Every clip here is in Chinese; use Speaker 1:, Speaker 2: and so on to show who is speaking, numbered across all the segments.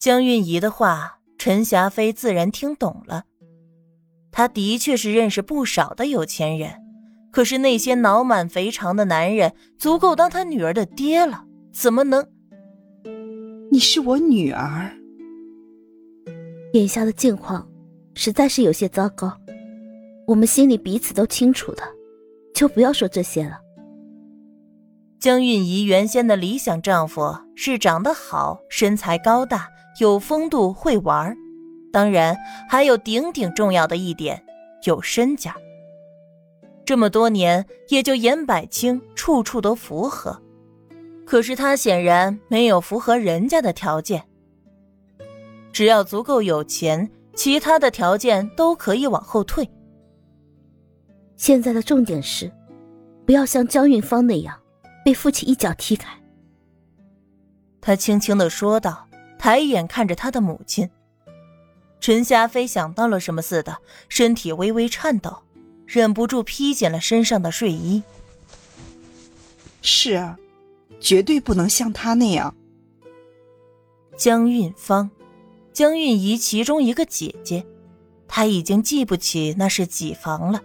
Speaker 1: 江韵仪的话，陈霞飞自然听懂了。他的确是认识不少的有钱人，可是那些脑满肥肠的男人，足够当他女儿的爹了，怎么能？
Speaker 2: 你是我女儿。
Speaker 3: 眼下的境况，实在是有些糟糕，我们心里彼此都清楚的，就不要说这些了。
Speaker 1: 江韵仪原先的理想丈夫是长得好、身材高大、有风度、会玩当然还有顶顶重要的一点，有身家。这么多年，也就严百清处处都符合，可是他显然没有符合人家的条件。只要足够有钱，其他的条件都可以往后退。
Speaker 3: 现在的重点是，不要像江运芳那样。被父亲一脚踢开，
Speaker 1: 他轻轻的说道，抬眼看着他的母亲。陈霞飞想到了什么似的，身体微微颤抖，忍不住披紧了身上的睡衣。
Speaker 2: 是啊，绝对不能像他那样。
Speaker 1: 江运芳，江韵仪其中一个姐姐，她已经记不起那是几房了。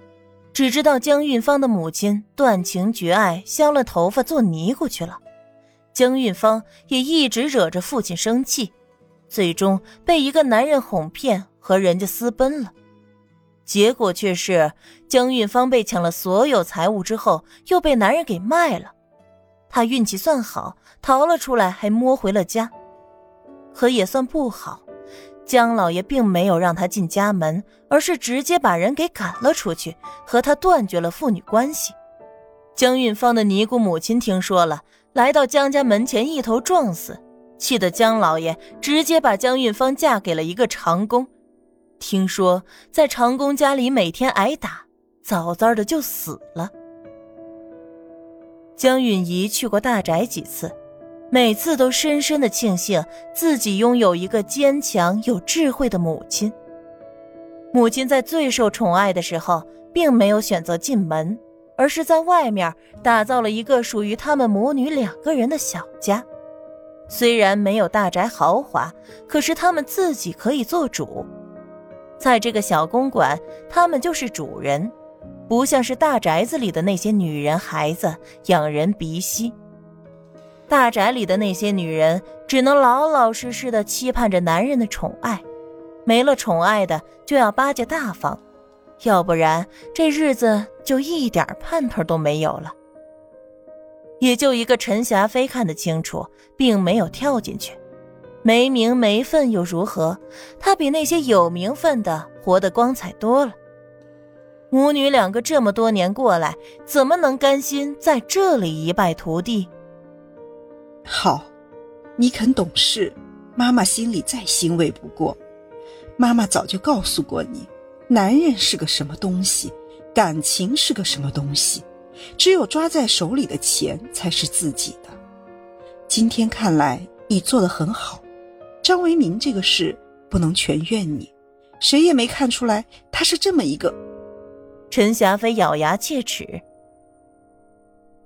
Speaker 1: 只知道江运芳的母亲断情绝爱，削了头发做尼姑去了。江运芳也一直惹着父亲生气，最终被一个男人哄骗，和人家私奔了。结果却是江运芳被抢了所有财物之后，又被男人给卖了。她运气算好，逃了出来，还摸回了家。可也算不好。江老爷并没有让他进家门，而是直接把人给赶了出去，和他断绝了父女关系。江运芳的尼姑母亲听说了，来到江家门前一头撞死，气得江老爷直接把江运芳嫁给了一个长工。听说在长工家里每天挨打，早早的就死了。江允仪去过大宅几次。每次都深深的庆幸自己拥有一个坚强有智慧的母亲。母亲在最受宠爱的时候，并没有选择进门，而是在外面打造了一个属于他们母女两个人的小家。虽然没有大宅豪华，可是他们自己可以做主。在这个小公馆，他们就是主人，不像是大宅子里的那些女人孩子，仰人鼻息。大宅里的那些女人只能老老实实的期盼着男人的宠爱，没了宠爱的就要巴结大方，要不然这日子就一点盼头都没有了。也就一个陈霞飞看得清楚，并没有跳进去。没名没分又如何？他比那些有名分的活得光彩多了。母女两个这么多年过来，怎么能甘心在这里一败涂地？
Speaker 2: 好，你肯懂事，妈妈心里再欣慰不过。妈妈早就告诉过你，男人是个什么东西，感情是个什么东西，只有抓在手里的钱才是自己的。今天看来，你做的很好。张维民这个事不能全怨你，谁也没看出来他是这么一个。
Speaker 1: 陈霞飞咬牙切齿。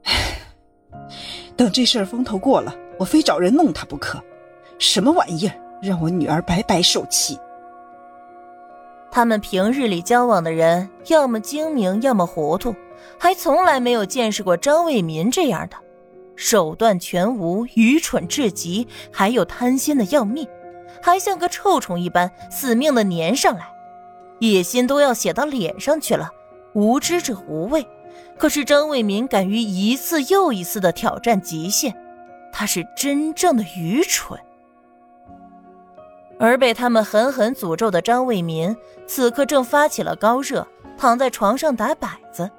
Speaker 2: 等这事儿风头过了，我非找人弄他不可。什么玩意儿，让我女儿白白受气。
Speaker 1: 他们平日里交往的人，要么精明，要么糊涂，还从来没有见识过张卫民这样的，手段全无，愚蠢至极，还有贪心的要命，还像个臭虫一般死命的粘上来，野心都要写到脸上去了，无知者无畏。可是张卫民敢于一次又一次的挑战极限，他是真正的愚蠢。而被他们狠狠诅咒的张卫民，此刻正发起了高热，躺在床上打摆子。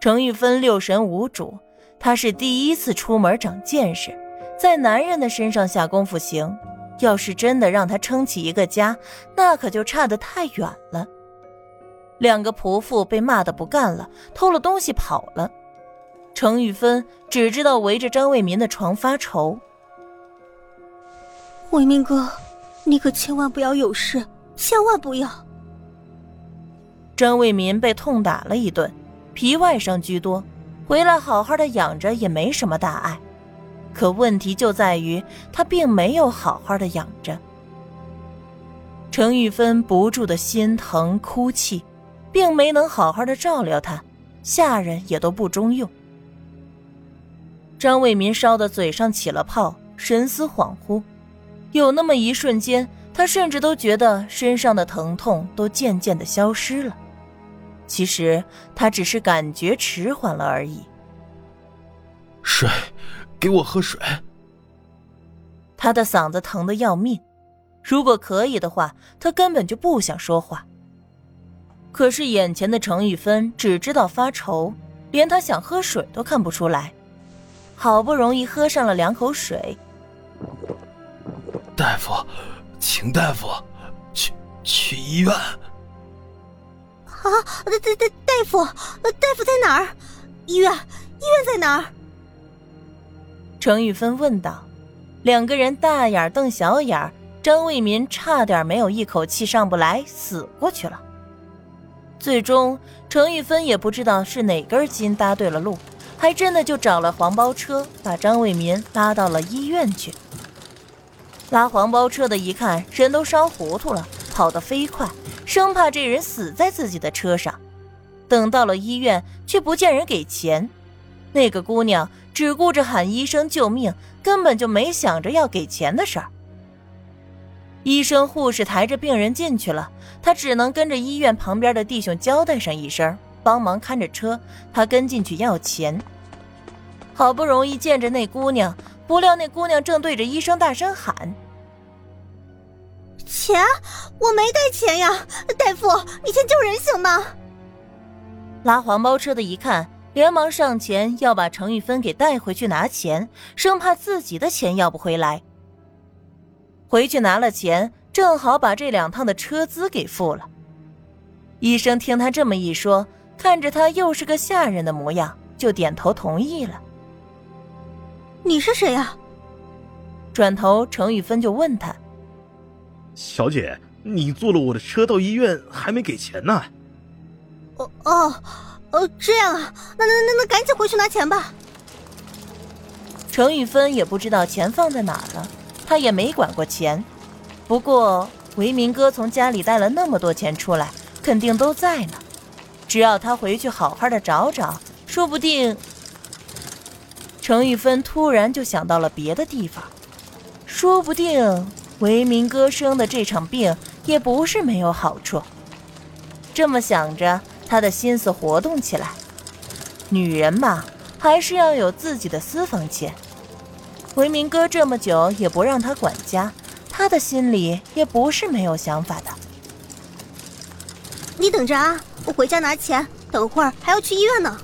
Speaker 1: 程玉芬六神无主，她是第一次出门长见识，在男人的身上下功夫行，要是真的让他撑起一个家，那可就差得太远了。两个仆妇被骂的不干了，偷了东西跑了。程玉芬只知道围着张卫民的床发愁。
Speaker 4: 卫民哥，你可千万不要有事，千万不要。
Speaker 1: 张卫民被痛打了一顿，皮外伤居多，回来好好的养着也没什么大碍。可问题就在于他并没有好好的养着。程玉芬不住的心疼哭泣，并没能好好的照料他，下人也都不中用。张卫民烧的嘴上起了泡，神思恍惚，有那么一瞬间，他甚至都觉得身上的疼痛都渐渐的消失了。其实他只是感觉迟缓了而已。
Speaker 5: 水，给我喝水。
Speaker 1: 他的嗓子疼得要命。如果可以的话，他根本就不想说话。可是眼前的程玉芬只知道发愁，连他想喝水都看不出来。好不容易喝上了两口水，
Speaker 5: 大夫，请大夫去去医院。啊，
Speaker 4: 大大大大夫，大夫在哪儿？医院，医院在哪儿？
Speaker 1: 程玉芬问道。两个人大眼瞪小眼。张卫民差点没有一口气上不来，死过去了。最终，程玉芬也不知道是哪根筋搭对了路，还真的就找了黄包车，把张卫民拉到了医院去。拉黄包车的一看，人都烧糊涂了，跑得飞快，生怕这人死在自己的车上。等到了医院，却不见人给钱。那个姑娘只顾着喊医生救命，根本就没想着要给钱的事儿。医生、护士抬着病人进去了，他只能跟着医院旁边的弟兄交代上一声，帮忙看着车。他跟进去要钱。好不容易见着那姑娘，不料那姑娘正对着医生大声喊：“
Speaker 4: 钱，我没带钱呀！大夫，你先救人行吗？”
Speaker 1: 拉黄包车的一看，连忙上前要把程玉芬给带回去拿钱，生怕自己的钱要不回来。回去拿了钱，正好把这两趟的车资给付了。医生听他这么一说，看着他又是个下人的模样，就点头同意了。
Speaker 4: 你是谁呀？
Speaker 1: 转头，程玉芬就问他：“
Speaker 5: 小姐，你坐了我的车到医院，还没给钱呢？”“
Speaker 4: 哦哦哦，这样啊，那那那那赶紧回去拿钱吧。”
Speaker 1: 程玉芬也不知道钱放在哪儿了。她也没管过钱，不过维明哥从家里带了那么多钱出来，肯定都在呢。只要他回去好好的找找，说不定……程玉芬突然就想到了别的地方，说不定维民哥生的这场病也不是没有好处。这么想着，她的心思活动起来。女人嘛，还是要有自己的私房钱。回民哥这么久也不让她管家，她的心里也不是没有想法的。
Speaker 4: 你等着啊，我回家拿钱，等会儿还要去医院呢。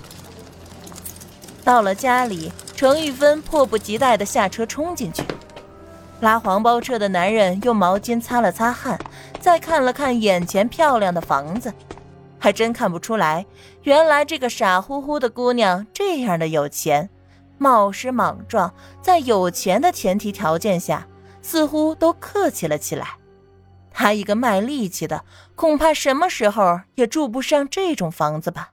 Speaker 1: 到了家里，程玉芬迫不及待地下车冲进去。拉黄包车的男人用毛巾擦了擦汗，再看了看眼前漂亮的房子，还真看不出来，原来这个傻乎乎的姑娘这样的有钱。冒失莽撞，在有钱的前提条件下，似乎都客气了起来。他一个卖力气的，恐怕什么时候也住不上这种房子吧。